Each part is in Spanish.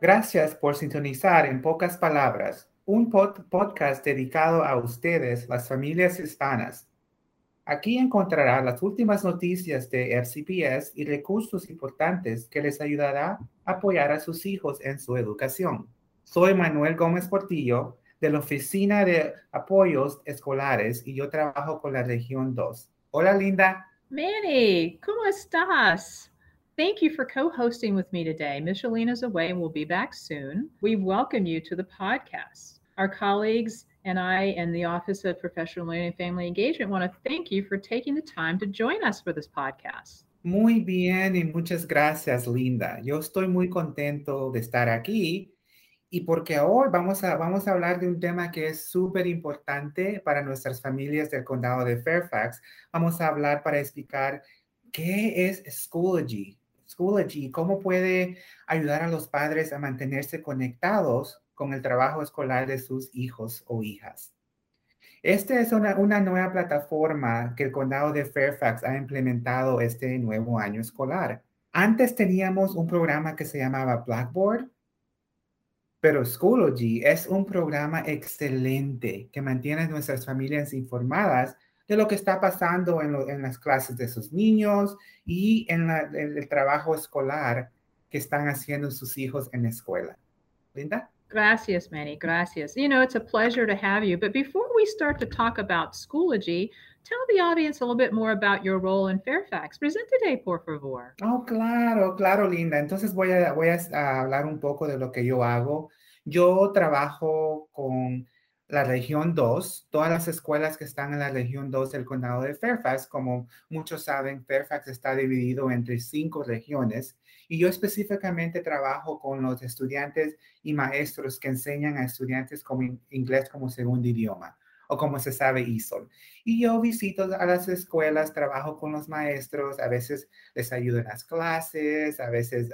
Gracias por sintonizar en pocas palabras, un podcast dedicado a ustedes, las familias hispanas. Aquí encontrará las últimas noticias de FCPS y recursos importantes que les ayudará a apoyar a sus hijos en su educación. Soy Manuel Gómez Portillo de la Oficina de Apoyos Escolares y yo trabajo con la región 2. Hola, Linda. Manny, ¿cómo estás? Thank you for co hosting with me today. Michelina's away and will be back soon. We welcome you to the podcast. Our colleagues and I and the Office of Professional Learning and Family Engagement want to thank you for taking the time to join us for this podcast. Muy bien y muchas gracias, Linda. Yo estoy muy contento de estar aquí y porque hoy vamos a, vamos a hablar de un tema que es súper importante para nuestras familias del condado de Fairfax. Vamos a hablar para explicar qué es Schoology, Schoology, cómo puede ayudar a los padres a mantenerse conectados con el trabajo escolar de sus hijos o hijas. Esta es una, una, nueva plataforma que el condado de Fairfax ha implementado este nuevo año escolar. Antes teníamos un programa que se llamaba Blackboard, pero Schoology es un programa excelente que mantiene a nuestras familias informadas de lo que está pasando en, las clases de sus niños y en, el trabajo escolar que están haciendo sus hijos en la escuela. Linda? Gracias, Manny. Gracias. You know, it's a pleasure to have you. But before we start to talk about Schoology, tell the audience a little bit more about your role in Fairfax. Presente, por favor. Oh, claro, claro, Linda. Entonces voy a, voy a hablar un poco de lo que yo hago. Yo trabajo con la región 2, todas las escuelas que están en la región 2 del condado de Fairfax, como muchos saben, Fairfax está dividido entre cinco regiones y yo específicamente trabajo con los estudiantes y maestros que enseñan a estudiantes como inglés como segundo idioma o como se sabe ISOL. Y yo visito a las escuelas, trabajo con los maestros, a veces les ayudo en las clases, a veces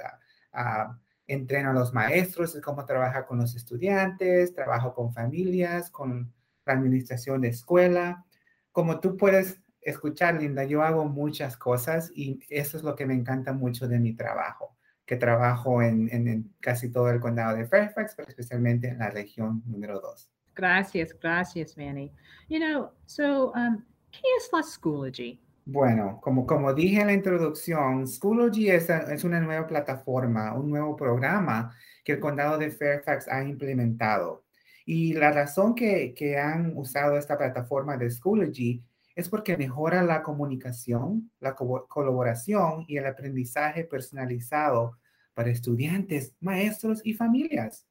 a entreno a los maestros de cómo trabajar con los estudiantes, trabajo con familias, con la administración de escuela. Como tú puedes escuchar, Linda, yo hago muchas cosas y eso es lo que me encanta mucho de mi trabajo, que trabajo en, en, casi todo el condado de Fairfax, pero especialmente en la región número 2. Gracias, gracias, Manny. You know, so, um, ¿qué es la Schoology? Bueno, como, como dije en la introducción, Schoology es, es una nueva plataforma, un nuevo programa que el condado de Fairfax ha implementado. Y la razón que, que han usado esta plataforma de Schoology es porque mejora la comunicación, la colaboración y el aprendizaje personalizado para estudiantes, maestros y familias.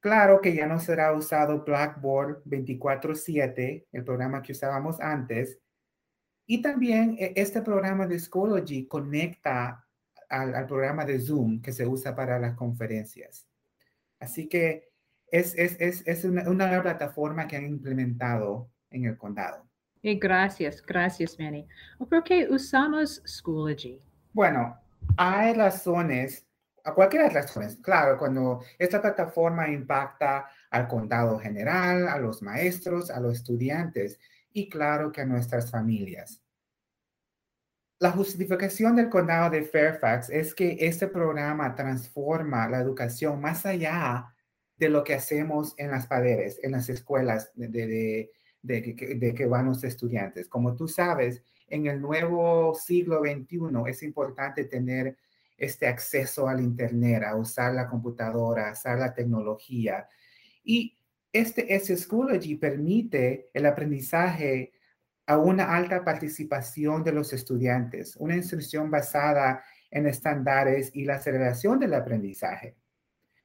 Claro que ya no será usado Blackboard 24/7, el programa que usábamos antes, y también eh, este programa de Schoology conecta al, programa de Zoom que se usa para las conferencias. Así que es, es, es, es una, una, plataforma que han implementado en el condado. Y gracias, gracias, Manny. ¿Por qué usamos Schoology? Bueno, hay razones, a cualquier razones. Claro, cuando esta plataforma impacta al condado general, a los maestros, a los estudiantes, y claro que a nuestras familias. La justificación del condado de Fairfax es que este programa transforma la educación más allá de lo que hacemos en las paredes, en las escuelas de, de, que van los estudiantes. Como tú sabes, en el nuevo siglo XXI es importante tener este acceso al Internet, a usar la computadora, a usar la tecnología. Y este S-Schoology permite el aprendizaje a una alta participación de los estudiantes, una instrucción basada en estándares y la aceleración del aprendizaje.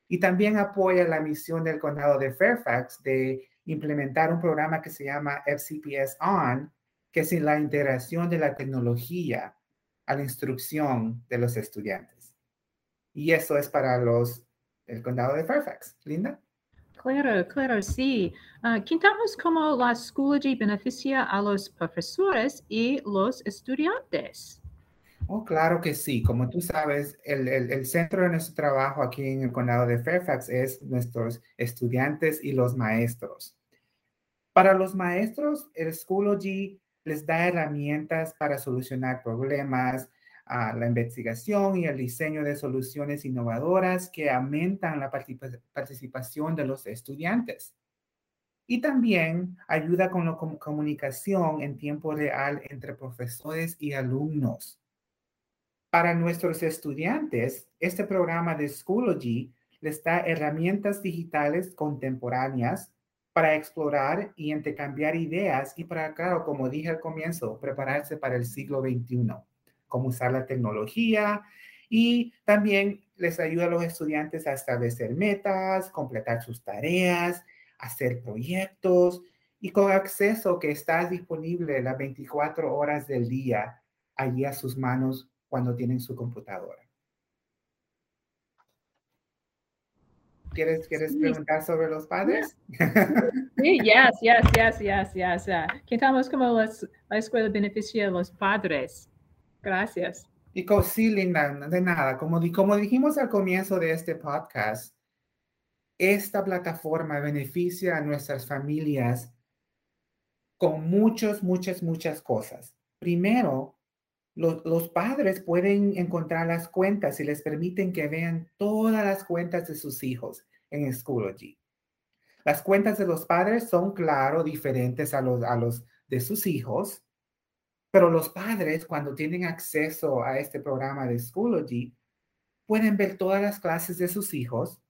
Y también apoya la misión del condado de Fairfax de implementar un programa que se llama FCPS On, que es la integración de la tecnología a la instrucción de los estudiantes. Y eso es para los el condado de Fairfax. Linda. Claro, claro, sí. Uh, Quintamos cómo la Schoology beneficia a los profesores y los estudiantes. Oh, claro que sí. Como tú sabes, el, el, el, centro de nuestro trabajo aquí en el condado de Fairfax es nuestros estudiantes y los maestros. Para los maestros, el Schoology les da herramientas para solucionar problemas, a la investigación y el diseño de soluciones innovadoras que aumentan la participación de los estudiantes. Y también ayuda con la comunicación en tiempo real entre profesores y alumnos. Para nuestros estudiantes, este programa de Schoology les da herramientas digitales contemporáneas para explorar y intercambiar ideas y para, claro, como dije al comienzo, prepararse para el siglo XXI, cómo usar la tecnología y también les ayuda a los estudiantes a establecer metas, completar sus tareas, hacer proyectos y con acceso que está disponible las 24 horas del día allí a sus manos cuando tienen su computadora. ¿Quieres, quieres preguntar sobre los padres? Sí, yes, yes, yes, yes, yes. Que estamos como la escuela beneficia a los padres. Gracias. Y sí, Linda, de nada. Como, como dijimos al comienzo de este podcast, esta plataforma beneficia a nuestras familias con muchas, muchas, muchas cosas. Primero, los, padres pueden encontrar las cuentas y les permiten que vean todas las cuentas de sus hijos en Schoology. Las cuentas de los padres son, claro, diferentes a los, a los de sus hijos, pero los padres, cuando tienen acceso a este programa de Schoology, pueden ver todas las clases de sus hijos,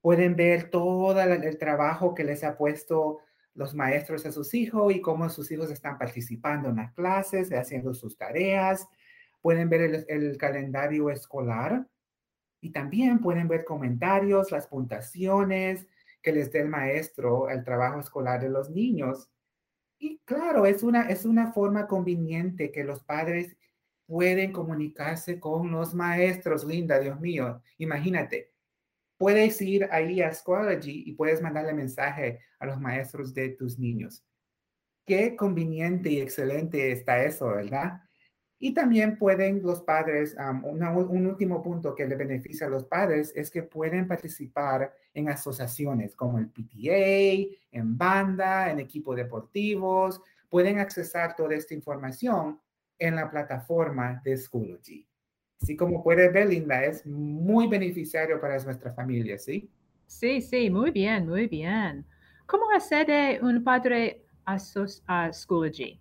pueden ver todo el trabajo que les ha puesto los maestros a sus hijos y cómo sus hijos están participando en las clases, haciendo sus tareas. Pueden ver el, calendario escolar y también pueden ver comentarios, las puntuaciones que les dé el maestro al trabajo escolar de los niños. Y claro, es una, es una forma conveniente que los padres pueden comunicarse con los maestros. Linda, Dios mío, imagínate, puedes ir ahí a Schoology y puedes mandarle mensaje a los maestros de tus niños. Qué conveniente y excelente está eso, ¿verdad? Y también pueden los padres, un último punto que le beneficia a los padres es que pueden participar en asociaciones como el PTA, en banda, en equipos deportivos, pueden accesar toda esta información en la plataforma de Schoology. Así como puede ver, Linda, es muy beneficiario para nuestra familia, ¿sí? Sí, sí, muy bien, muy bien. ¿Cómo accede un padre a, a Schoology?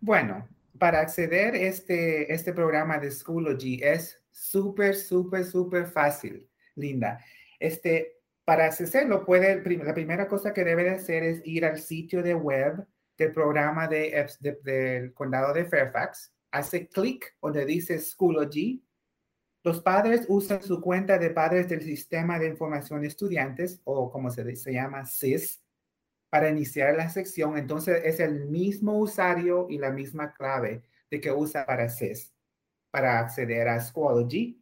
Bueno, para acceder a este, este programa de Schoology es súper, súper, súper fácil, Linda. Este, para hacerlo, puede, la primera cosa que debe de hacer es ir al sitio de web del programa de, del condado de Fairfax hace clic donde dice Schoology. Los padres usan su cuenta de padres del Sistema de Información de Estudiantes, o como se, se llama SIS, para iniciar la sección. Entonces es el mismo usuario y la misma clave de que usa para SIS, para acceder a Schoology.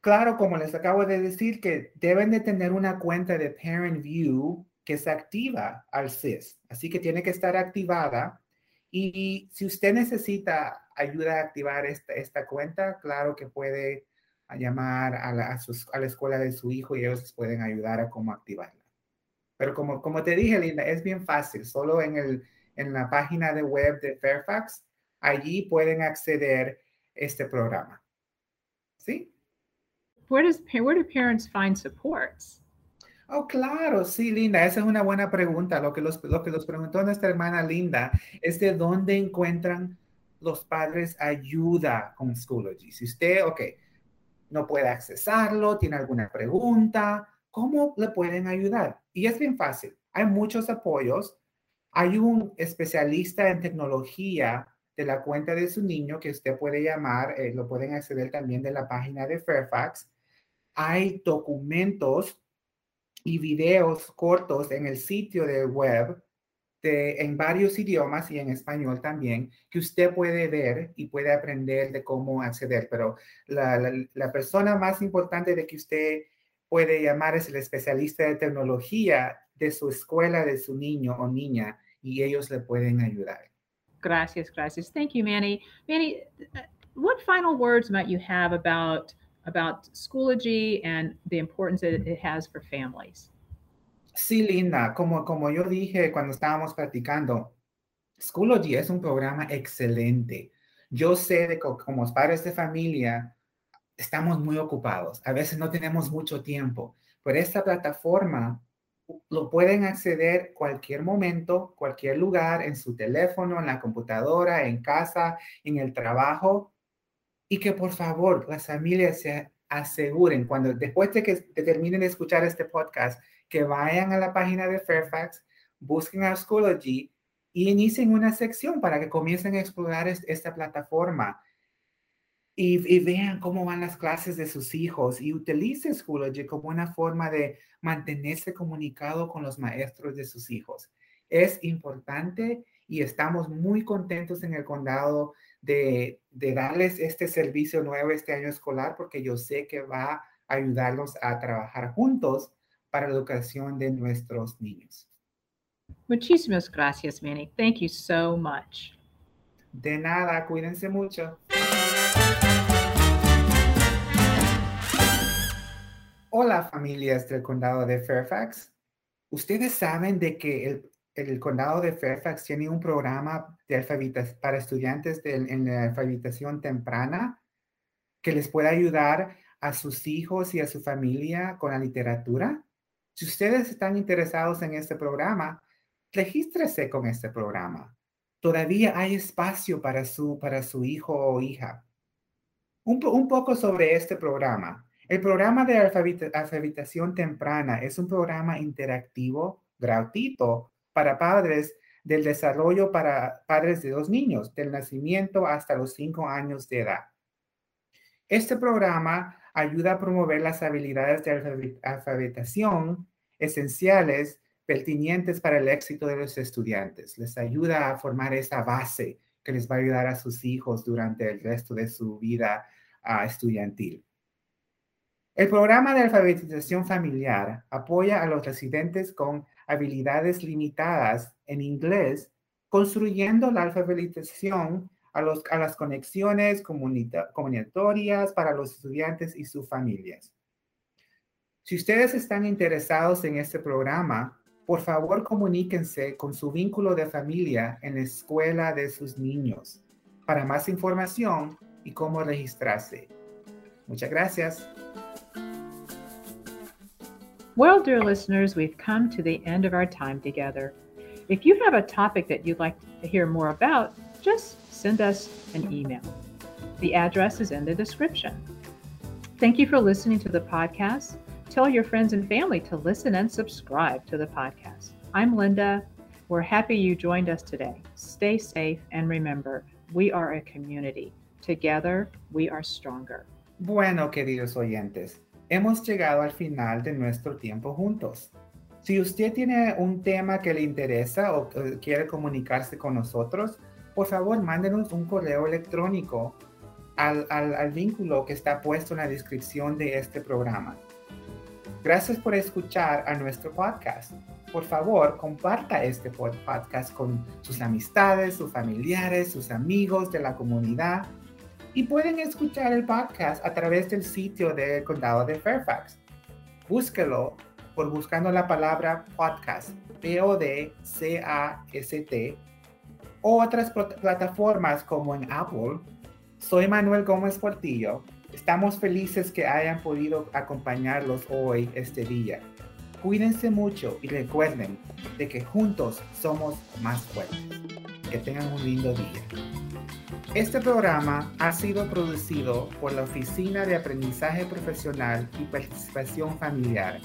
Claro, como les acabo de decir, que deben de tener una cuenta de Parent View que se activa al SIS. Así que tiene que estar activada. Y si usted necesita ayuda a activar esta, esta cuenta, claro que puede llamar a la, a, la escuela de su hijo y ellos pueden ayudar a cómo activarla. Pero como, como te dije, Linda, es bien fácil. Solo en, el, en la página de web de Fairfax, allí pueden acceder a este programa. ¿Sí? Where, does, where do parents find supports? Oh, claro, sí, Linda, esa es una buena pregunta. Lo que, los, lo que nos preguntó nuestra hermana Linda es de dónde encuentran los padres ayuda con Schoology. Si usted, ok, no puede accesarlo, tiene alguna pregunta, ¿cómo le pueden ayudar? Y es bien fácil. Hay muchos apoyos. Hay un especialista en tecnología de la cuenta de su niño que usted puede llamar, eh, lo pueden acceder también de la página de Fairfax. Hay documentos y videos cortos en el sitio de web en varios idiomas y en español también, que usted puede ver y puede aprender de cómo acceder. Pero la, la, persona más importante de que usted puede llamar es el especialista de tecnología de su escuela, de su niño o niña, y ellos le pueden ayudar. Gracias, gracias. Thank you, Manny. Manny, what final words might you have about about Schoology and the importance that it has for families? Sí, Linda, como, como yo dije cuando estábamos platicando, Schoology es un programa excelente. Yo sé de que como padres de familia estamos muy ocupados, a veces no tenemos mucho tiempo, pero esta plataforma lo pueden acceder cualquier momento, cualquier lugar, en su teléfono, en la computadora, en casa, en el trabajo. Y que por favor las familias se aseguren cuando después de que terminen de escuchar este podcast, que vayan a la página de Fairfax, busquen a Schoology y inicien una sección para que comiencen a explorar esta plataforma y, vean cómo van las clases de sus hijos y utilicen Schoology como una forma de mantenerse comunicado con los maestros de sus hijos. Es importante y estamos muy contentos en el condado de, de darles este servicio nuevo este año escolar porque yo sé que va a ayudarlos a trabajar juntos para la educación de nuestros niños. Muchísimas gracias, Manny. Thank you so much. De nada, cuídense mucho. Hola familias del condado de Fairfax. Ustedes saben de que el, condado de Fairfax tiene un programa de para estudiantes de, en la alfabetización temprana que les puede ayudar a sus hijos y a su familia con la literatura. Si ustedes están interesados en este programa, regístrese con este programa. Todavía hay espacio para su, para su hijo o hija. Un, poco sobre este programa. El programa de alfabetización temprana es un programa interactivo gratuito para padres del desarrollo para padres de dos niños, del nacimiento hasta los cinco años de edad. Este programa ayuda a promover las habilidades de alfabetización esenciales pertinentes para el éxito de los estudiantes. Les ayuda a formar esa base que les va a ayudar a sus hijos durante el resto de su vida ah, estudiantil. El programa de alfabetización familiar apoya a los residentes con habilidades limitadas en inglés, construyendo la alfabetización a, las conexiones comunitarias para los estudiantes y sus familias. Si ustedes están interesados en este programa, por favor comuníquense con su vínculo de familia en la escuela de sus niños para más información y cómo registrarse. Muchas gracias. Well, dear listeners, we've come to the end of our time together. If you have a topic that you'd like to hear more about, just send us an email. The address is in the description. Thank you for listening to the podcast. Tell your friends and family to listen and subscribe to the podcast. I'm Linda. We're happy you joined us today. Stay safe and remember, we are a community. Together, we are stronger. Bueno, queridos oyentes. hemos llegado al final de nuestro tiempo juntos. Si usted tiene un tema que le interesa o quiere comunicarse con nosotros, por favor mándenos un correo electrónico al, al, al vínculo que está puesto en la descripción de este programa. Gracias por escuchar a nuestro podcast. Por favor, comparta este podcast con sus amistades, sus familiares, sus amigos de la comunidad y pueden escuchar el podcast a través del sitio del condado de Fairfax. Búsquelo por buscando la palabra podcast, P-O-D-C-A-S-T, o otras plataformas como en Apple. Soy Manuel Gómez Portillo. Estamos felices que hayan podido acompañarlos hoy, este día. Cuídense mucho y recuerden de que juntos somos más fuertes. Que tengan un lindo día. Este programa ha sido producido por la Oficina de Aprendizaje Profesional y Participación Familiar,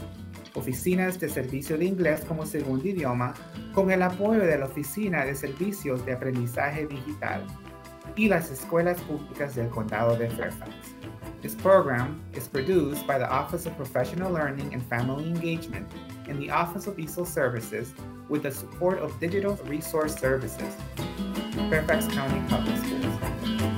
Oficinas de Servicio de Inglés como Segundo Idioma, con el apoyo de la Oficina de Servicios de Aprendizaje Digital y las escuelas públicas del Condado de Fairfax. This program is produced by the Office of Professional Learning and Family Engagement and the Office of ESOL Services with the support of Digital Resource Services. Fairfax County Public Schools.